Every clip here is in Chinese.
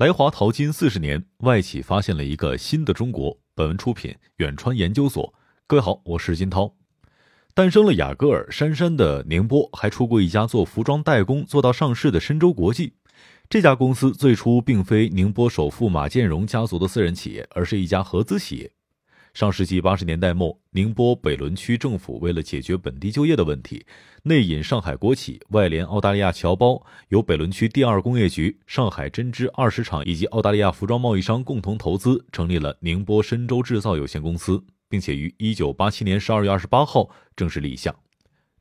来华淘金四十年，外企发现了一个新的中国。本文出品远川研究所。各位好，我是金涛。诞生了雅戈尔、杉杉的宁波，还出过一家做服装代工做到上市的深州国际。这家公司最初并非宁波首富马建荣家族的私人企业，而是一家合资企业。上世纪八十年代末，宁波北仑区政府为了解决本地就业的问题，内引上海国企，外联澳大利亚侨胞，由北仑区第二工业局、上海针织二十厂以及澳大利亚服装贸易商共同投资，成立了宁波深州制造有限公司，并且于一九八七年十二月二十八号正式立项。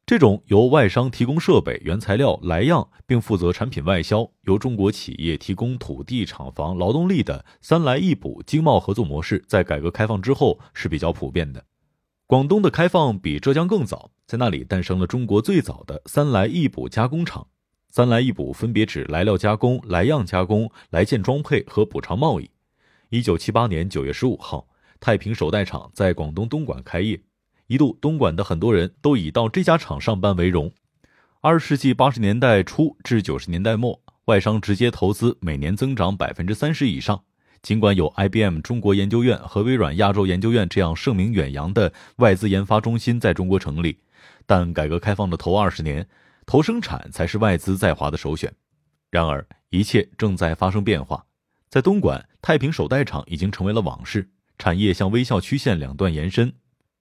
这种由外商提供设备、原材料、来样，并负责产品外销，由中国企业提供土地、厂房、劳动力的“三来一补”经贸合作模式，在改革开放之后是比较普遍的。广东的开放比浙江更早，在那里诞生了中国最早的“三来一补”加工厂。“三来一补”分别指来料加工、来样加工、来件装配和补偿贸易。一九七八年九月十五号，太平手袋厂在广东东莞开业。一度，东莞的很多人都以到这家厂上班为荣。二十世纪八十年代初至九十年代末，外商直接投资每年增长百分之三十以上。尽管有 IBM 中国研究院和微软亚洲研究院这样声名远扬的外资研发中心在中国成立，但改革开放的头二十年，投生产才是外资在华的首选。然而，一切正在发生变化。在东莞，太平手袋厂已经成为了往事，产业向微笑曲线两段延伸。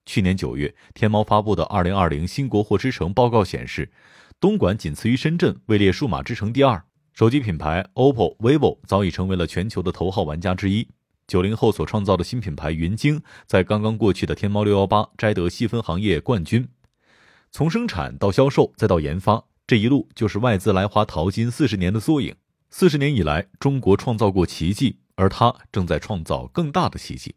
去年九月，天猫发布的《二零二零新国货之城报告》显示，东莞仅次于深圳，位列数码之城第二。手机品牌 OPPO、vivo 早已成为了全球的头号玩家之一。九零后所创造的新品牌云鲸，在刚刚过去的天猫六幺八摘得细分行业冠军。从生产到销售再到研发，这一路就是外资来华淘金四十年的缩影。四十年以来，中国创造过奇迹，而它正在创造更大的奇迹。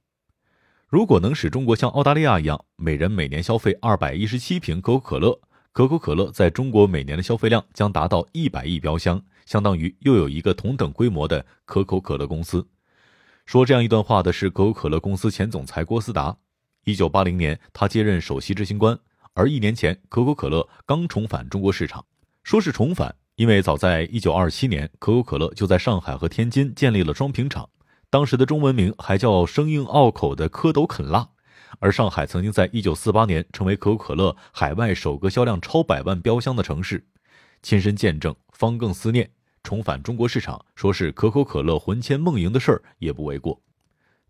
如果能使中国像澳大利亚一样，每人每年消费二百一十七瓶可口可乐，可口可乐在中国每年的消费量将达到一百亿标箱，相当于又有一个同等规模的可口可乐公司。说这样一段话的是可口可乐公司前总裁郭思达。一九八零年，他接任首席执行官，而一年前，可口可乐刚重返中国市场。说是重返，因为早在一九二七年，可口可乐就在上海和天津建立了装瓶厂。当时的中文名还叫生硬拗口的蝌蚪肯辣，而上海曾经在一九四八年成为可口可乐海外首个销量超百万标箱的城市，亲身见证方更思念重返中国市场，说是可口可乐魂牵梦萦的事儿也不为过。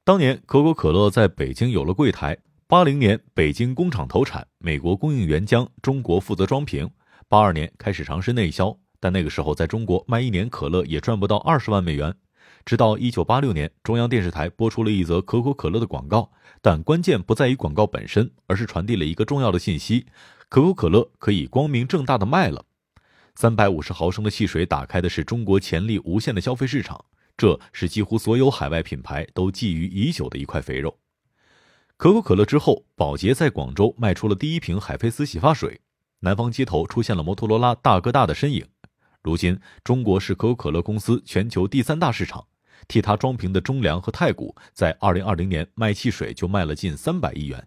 当年可口可乐在北京有了柜台，八零年北京工厂投产，美国供应原浆，中国负责装瓶，八二年开始尝试内销，但那个时候在中国卖一年可乐也赚不到二十万美元。直到一九八六年，中央电视台播出了一则可口可乐的广告，但关键不在于广告本身，而是传递了一个重要的信息：可口可乐可以光明正大的卖了。三百五十毫升的汽水打开的是中国潜力无限的消费市场，这是几乎所有海外品牌都觊觎已久的一块肥肉。可口可乐之后，宝洁在广州卖出了第一瓶海飞丝洗发水，南方街头出现了摩托罗拉大哥大的身影。如今，中国是可口可乐公司全球第三大市场。替他装瓶的中粮和太古，在二零二零年卖汽水就卖了近三百亿元。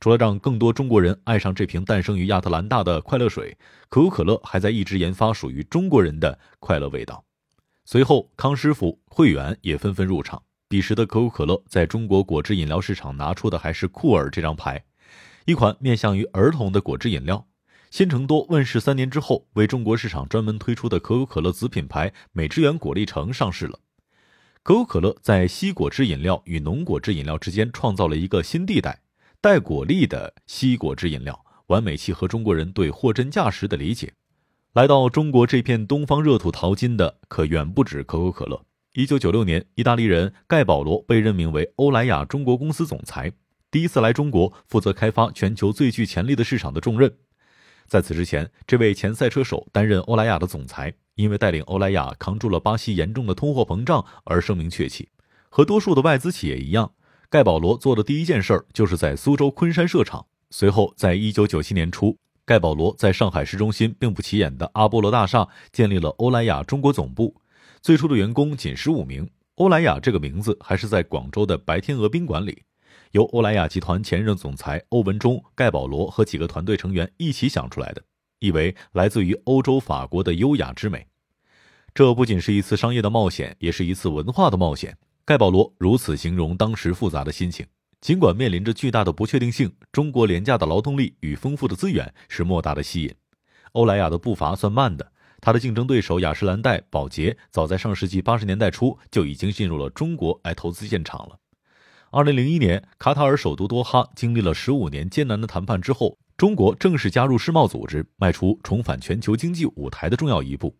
除了让更多中国人爱上这瓶诞生于亚特兰大的快乐水，可口可乐还在一直研发属于中国人的快乐味道。随后，康师傅、汇源也纷纷入场。彼时的可口可乐在中国果汁饮料市场拿出的还是酷尔这张牌，一款面向于儿童的果汁饮料。新城多问世三年之后，为中国市场专门推出的可口可乐子品牌美汁源果粒橙上市了。可口可乐在西果汁饮料与浓果汁饮料之间创造了一个新地带，带果粒的西果汁饮料，完美契合中国人对货真价实的理解。来到中国这片东方热土淘金的可远不止可口可乐。一九九六年，意大利人盖保罗被任命为欧莱雅中国公司总裁，第一次来中国，负责开发全球最具潜力的市场的重任。在此之前，这位前赛车手担任欧莱雅的总裁。因为带领欧莱雅扛住了巴西严重的通货膨胀而声名鹊起，和多数的外资企业一样，盖保罗做的第一件事儿就是在苏州昆山设厂。随后，在一九九七年初，盖保罗在上海市中心并不起眼的阿波罗大厦建立了欧莱雅中国总部，最初的员工仅十五名。欧莱雅这个名字还是在广州的白天鹅宾馆里，由欧莱雅集团前任总裁欧文忠、盖保罗和几个团队成员一起想出来的。意为来自于欧洲法国的优雅之美。这不仅是一次商业的冒险，也是一次文化的冒险。盖保罗如此形容当时复杂的心情。尽管面临着巨大的不确定性，中国廉价的劳动力与丰富的资源是莫大的吸引。欧莱雅的步伐算慢的，它的竞争对手雅诗兰黛、宝洁早在上世纪八十年代初就已经进入了中国来投资建厂了。二零零一年，卡塔尔首都多哈经历了十五年艰难的谈判之后，中国正式加入世贸组织，迈出重返全球经济舞台的重要一步。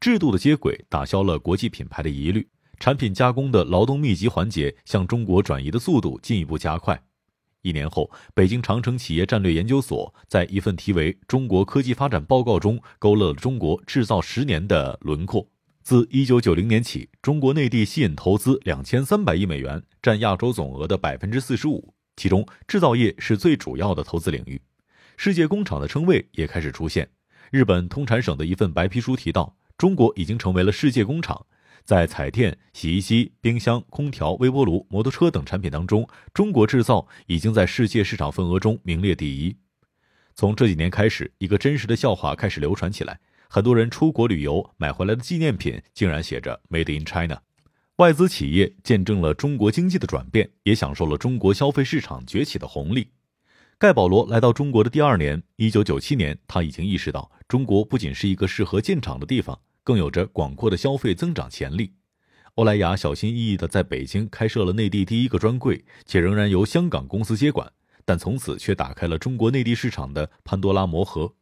制度的接轨打消了国际品牌的疑虑，产品加工的劳动密集环节向中国转移的速度进一步加快。一年后，北京长城企业战略研究所在一份题为《中国科技发展报告》中勾勒了中国制造十年的轮廓。自一九九零年起，中国内地吸引投资两千三百亿美元，占亚洲总额的百分之四十五，其中制造业是最主要的投资领域。世界工厂的称谓也开始出现。日本通产省的一份白皮书提到。中国已经成为了世界工厂，在彩电、洗衣机、冰箱、空调、微波炉、摩托车等产品当中，中国制造已经在世界市场份额中名列第一。从这几年开始，一个真实的笑话开始流传起来：很多人出国旅游买回来的纪念品竟然写着 “Made in China”。外资企业见证了中国经济的转变，也享受了中国消费市场崛起的红利。盖保罗来到中国的第二年，一九九七年，他已经意识到中国不仅是一个适合建厂的地方。更有着广阔的消费增长潜力。欧莱雅小心翼翼地在北京开设了内地第一个专柜，且仍然由香港公司接管，但从此却打开了中国内地市场的潘多拉魔盒。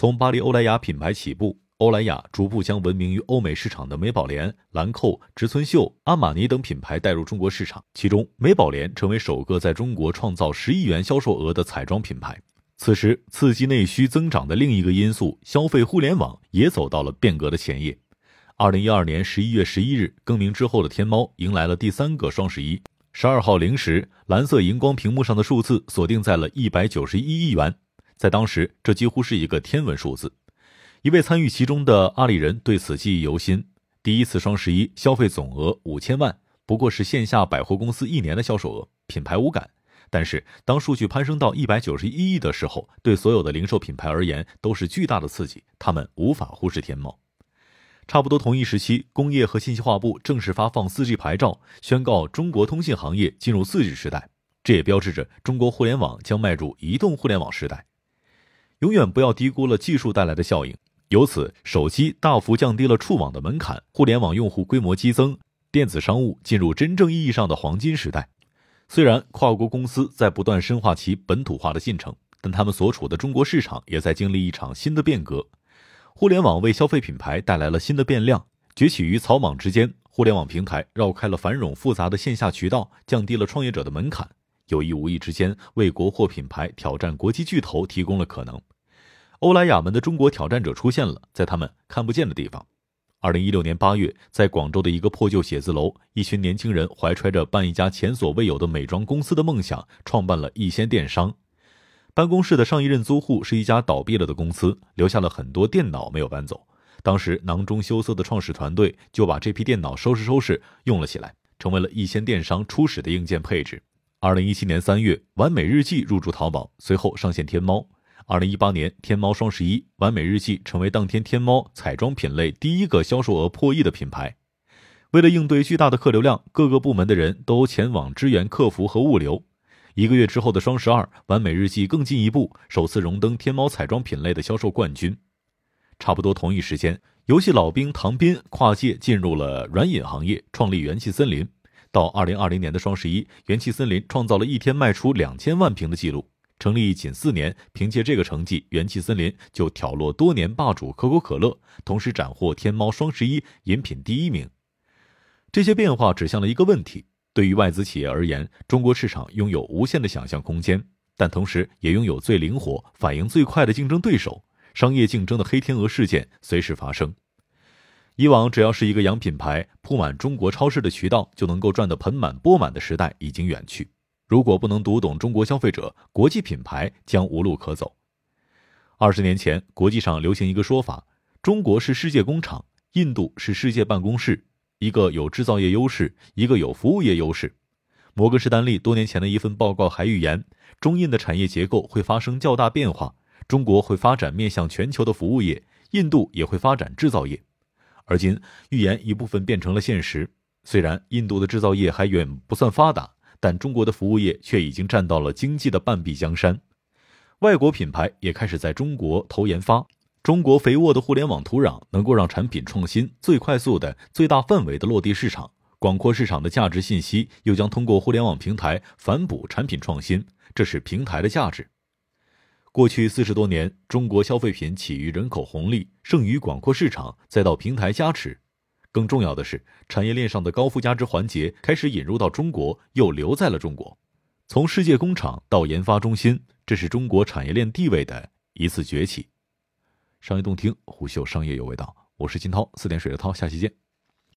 从巴黎欧莱雅品牌起步，欧莱雅逐步将闻名于欧美市场的美宝莲、兰蔻、植村秀、阿玛尼等品牌带入中国市场，其中美宝莲成为首个在中国创造十亿元销售额的彩妆品牌。此时，刺激内需增长的另一个因素——消费互联网，也走到了变革的前夜。二零一二年十一月十一日，更名之后的天猫迎来了第三个双十一。十二号零时，蓝色荧光屏幕上的数字锁定在了一百九十一亿元，在当时，这几乎是一个天文数字。一位参与其中的阿里人对此记忆犹新：第一次双十一消费总额五千万，不过是线下百货公司一年的销售额，品牌无感。但是，当数据攀升到一百九十一亿的时候，对所有的零售品牌而言都是巨大的刺激，他们无法忽视天猫。差不多同一时期，工业和信息化部正式发放 4G 牌照，宣告中国通信行业进入 4G 时代，这也标志着中国互联网将迈入移动互联网时代。永远不要低估了技术带来的效应，由此，手机大幅降低了触网的门槛，互联网用户规模激增，电子商务进入真正意义上的黄金时代。虽然跨国公司在不断深化其本土化的进程，但他们所处的中国市场也在经历一场新的变革。互联网为消费品牌带来了新的变量，崛起于草莽之间。互联网平台绕开了繁冗复杂的线下渠道，降低了创业者的门槛，有意无意之间为国货品牌挑战国际巨头提供了可能。欧莱雅们的中国挑战者出现了，在他们看不见的地方。二零一六年八月，在广州的一个破旧写字楼，一群年轻人怀揣着办一家前所未有的美妆公司的梦想，创办了逸仙电商。办公室的上一任租户是一家倒闭了的公司，留下了很多电脑没有搬走。当时囊中羞涩的创始团队就把这批电脑收拾收拾用了起来，成为了一仙电商初始的硬件配置。二零一七年三月，完美日记入驻淘宝，随后上线天猫。二零一八年天猫双十一，完美日记成为当天天猫彩妆品类第一个销售额破亿的品牌。为了应对巨大的客流量，各个部门的人都前往支援客服和物流。一个月之后的双十二，完美日记更进一步，首次荣登天猫彩妆品类的销售冠军。差不多同一时间，游戏老兵唐斌跨界进入了软饮行业，创立元气森林。到二零二零年的双十一，元气森林创造了一天卖出两千万瓶的记录。成立仅四年，凭借这个成绩，元气森林就挑落多年霸主可口可乐，同时斩获天猫双十一饮品第一名。这些变化指向了一个问题：对于外资企业而言，中国市场拥有无限的想象空间，但同时也拥有最灵活、反应最快的竞争对手。商业竞争的黑天鹅事件随时发生。以往，只要是一个洋品牌铺满中国超市的渠道，就能够赚得盆满钵满的时代已经远去。如果不能读懂中国消费者，国际品牌将无路可走。二十年前，国际上流行一个说法：中国是世界工厂，印度是世界办公室。一个有制造业优势，一个有服务业优势。摩根士丹利多年前的一份报告还预言，中印的产业结构会发生较大变化，中国会发展面向全球的服务业，印度也会发展制造业。而今预言一部分变成了现实。虽然印度的制造业还远不算发达，但中国的服务业却已经占到了经济的半壁江山。外国品牌也开始在中国投研发。中国肥沃的互联网土壤能够让产品创新最快速的、最大范围的落地市场。广阔市场的价值信息又将通过互联网平台反哺产品创新，这是平台的价值。过去四十多年，中国消费品起于人口红利，剩余广阔市场，再到平台加持。更重要的是，产业链上的高附加值环节开始引入到中国，又留在了中国。从世界工厂到研发中心，这是中国产业链地位的一次崛起。商业洞听，虎嗅商业有味道。我是金涛，四点水的涛，下期见。